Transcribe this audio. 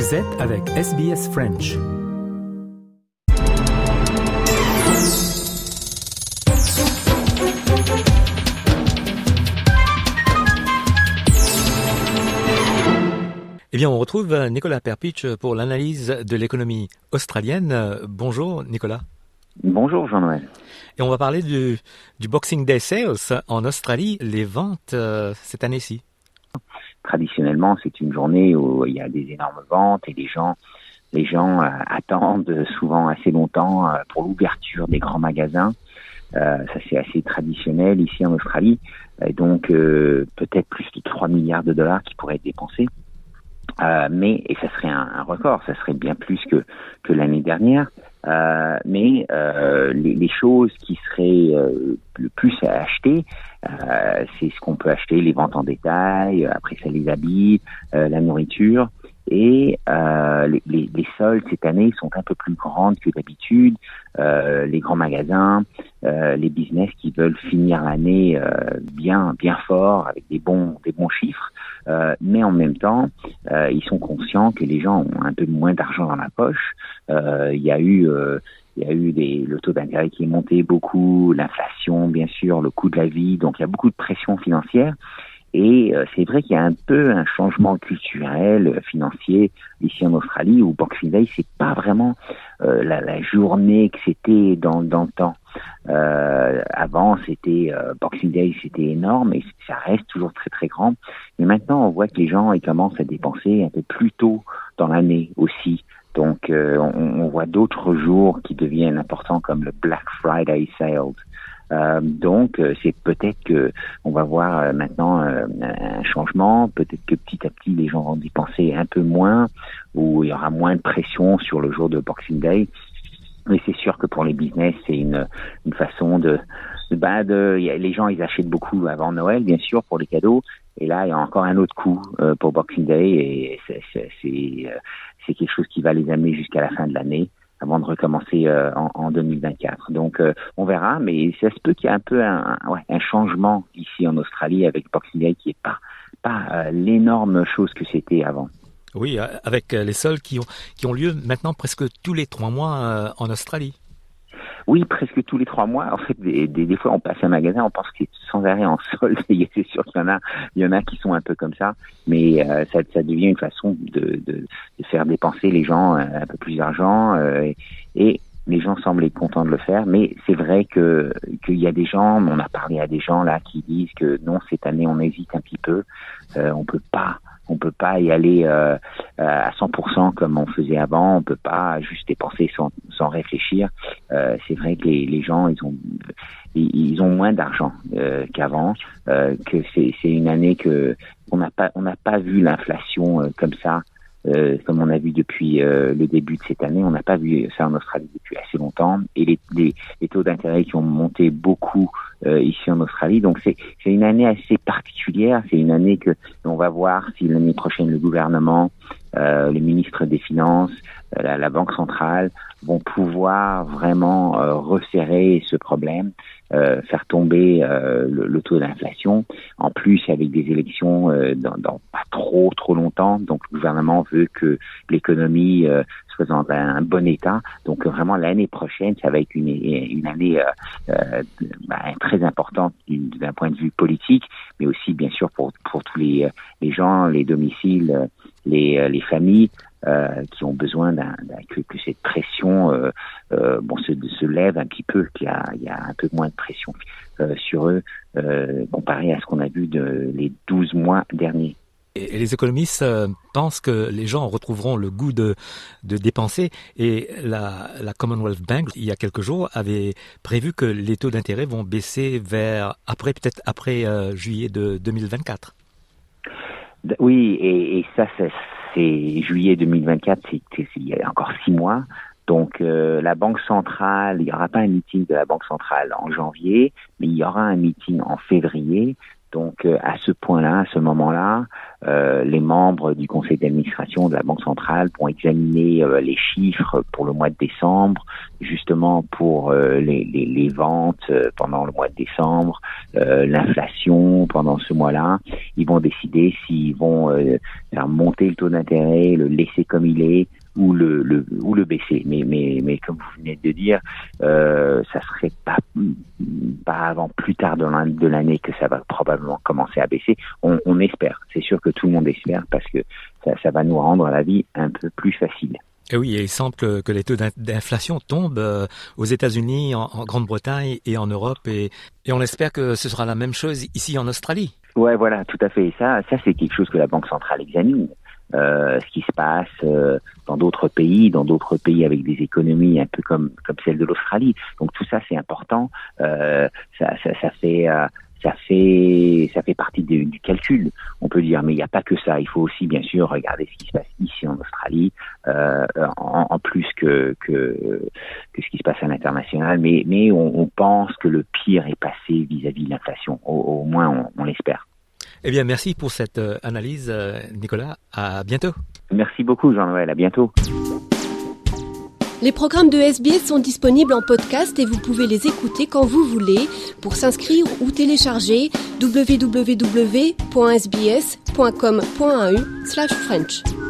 Vous êtes avec SBS French. Eh bien, on retrouve Nicolas Perpich pour l'analyse de l'économie australienne. Bonjour, Nicolas. Bonjour, Jean-Noël. Et on va parler du, du Boxing Day Sales en Australie, les ventes euh, cette année-ci. Traditionnellement, c'est une journée où il y a des énormes ventes et les gens, les gens euh, attendent souvent assez longtemps euh, pour l'ouverture des grands magasins. ça, c'est assez traditionnel ici en Australie. Donc, peut-être plus de 3 milliards de dollars qui pourraient être dépensés. Euh, mais et ça serait un, un, record, ça serait bien plus que que l'année dernière. Euh, mais euh, les, les, choses qui seraient euh, le plus à acheter, euh, c'est ce qu'on peut acheter, les ventes en détail, après ça les habits, la nourriture. Et les, les, les, soldes cette année sont un peu plus grandes que d'habitude. les grands magasins, les business qui veulent finir l'année bien bien fort avec des bons des bons chiffres. Euh, mais en même temps, euh, ils sont conscients que les gens ont un peu moins d'argent dans la poche. Euh, il y a eu il y a eu des, le taux d'intérêt qui est monté beaucoup, l'inflation, bien sûr, le coût de la vie. Donc, il y a beaucoup de pression financière. Et c'est vrai qu'il y a un peu un changement culturel, financier ici en Australie où Boxing Day c'est pas vraiment la, la, journée que c'était dans, dans le temps. Euh, avant, c'était euh, Boxing Day, c'était énorme et ça reste toujours très très grand. Mais maintenant, on voit que les gens ils commencent à dépenser un peu plus tôt dans l'année aussi. Donc, euh, on, on, voit d'autres jours qui deviennent importants comme le Black Friday Sales. Euh, donc, c'est peut-être que on va voir maintenant un changement. Peut-être que petit à petit, les gens vont dépenser un peu moins, ou il y aura moins de pression sur le jour de Boxing Day. Mais c'est sûr que pour les business, c'est une, une façon de, ben de les gens ils achètent beaucoup avant Noël, bien sûr, pour les cadeaux. Et là, il y a encore un autre coup euh, pour Boxing Day, et c'est euh, c'est quelque chose qui va les amener jusqu'à la fin de l'année avant de recommencer euh, en, en, 2024. Donc, on verra, mais ça se peut qu'il y ait un peu un, ouais, un changement ici en Australie avec Boxing qui est pas pas l'énorme chose que c'était avant. Oui, euh, avec euh, les sols qui ont, qui ont lieu maintenant presque tous les trois mois euh, en Australie. Oui, presque tous les trois mois. En fait, des, fois, on passe un magasin, on pense qu'il est sans arrêt en solde. c'est sûr qu'il y en a, il y en a qui sont un peu comme ça, mais ça, ça devient une façon de, faire dépenser les gens un peu plus d'argent et, les gens semblent être contents de le faire. Mais c'est vrai que qu'il y a des gens, on a parlé à des gens là qui disent que non, cette année, on hésite un petit peu, euh, on peut pas on peut pas y aller euh, à 100% comme on faisait avant. On peut pas juste dépenser sans, sans réfléchir. Euh, c'est vrai que les, les, gens, ils ont ils, ont moins d'argent euh, qu'avant. Euh, que c'est une année que on n'a pas on n'a pas vu l'inflation euh, comme ça. Euh, comme on a vu depuis le début de cette année, on n'a pas vu ça en Australie depuis assez longtemps. Et les, les, les taux d'intérêt qui ont monté beaucoup euh, ici en Australie. Donc c'est une année assez particulière. C'est une année que on va voir si l'année prochaine le gouvernement, euh, les ministres des Finances, euh, la, la, Banque centrale vont pouvoir vraiment euh, resserrer ce problème, euh, faire tomber le, le, taux d'inflation. En plus, avec des élections dans, dans, pas trop trop longtemps, donc le gouvernement veut que l'économie dans un, bon état. Donc vraiment l'année prochaine, ça va être une, année bah, très importante d'un point de vue politique, mais aussi bien sûr pour, pour tous les, les gens, les domiciles, les, les familles. Euh, qui ont besoin d'un, que, cette pression euh, euh, bon se, lève un petit peu, qu'il y a, y a un peu moins de pression euh, sur eux euh, comparé à ce qu'on a vu de les 12 mois derniers. Les économistes euh, pensent que les gens retrouveront le goût de, de dépenser. Et la, Commonwealth Bank, il y a quelques jours, avait prévu que les taux d'intérêt vont baisser vers après, peut-être après euh, juillet de 2024. Oui, et, et ça, c'est juillet 2024, c'est il y a encore six mois. Donc euh, la Banque centrale, il n'y aura pas un meeting de la Banque centrale en janvier, mais il y aura un meeting en février Donc euh, à ce point-là, à ce moment-là, euh, les membres du conseil d'administration de la Banque centrale vont examiner euh, les chiffres pour le mois de décembre, justement pour les, les, les, ventes pendant le mois de décembre, l'inflation pendant ce mois-là. Ils vont décider s'ils vont faire monter le taux d'intérêt, le laisser comme il est, ou le, le ou le baisser. Mais mais mais comme vous venez de dire, euh, ça serait pas pas avant plus tard de l'année que ça va probablement commencer à baisser. On, on espère. C'est sûr que tout le monde espère parce que ça, ça va nous rendre la vie un peu plus facile. Et oui, il semble que, que les taux d'inflation tombent euh, aux États-Unis, en, en Grande-Bretagne et en Europe, et, et on espère que ce sera la même chose ici en Australie. Ouais, voilà, tout à fait. Et ça, ça c'est quelque chose que la Banque centrale examine. Euh, ce qui se passe euh, dans d'autres pays, dans d'autres pays avec des économies un peu comme comme celle de l'Australie. Donc tout ça c'est important. Euh, ça, ça, ça, fait ça fait ça fait partie du, calcul, on peut dire, mais il n'y a pas que ça. Il faut aussi bien sûr regarder ce qui se passe ici en Australie, euh, en, plus que, que que ce qui se passe à l'international. Mais mais on, pense que le pire est passé vis-à-vis de l'inflation. Au, moins on l'espère. Eh bien, merci pour cette euh, analyse, euh, Nicolas. À bientôt. Merci beaucoup, Jean-Noël. À bientôt. Les programmes de SBS sont disponibles en podcast et vous pouvez les écouter quand vous voulez. Pour s'inscrire ou télécharger, www.sbs.com.au/french.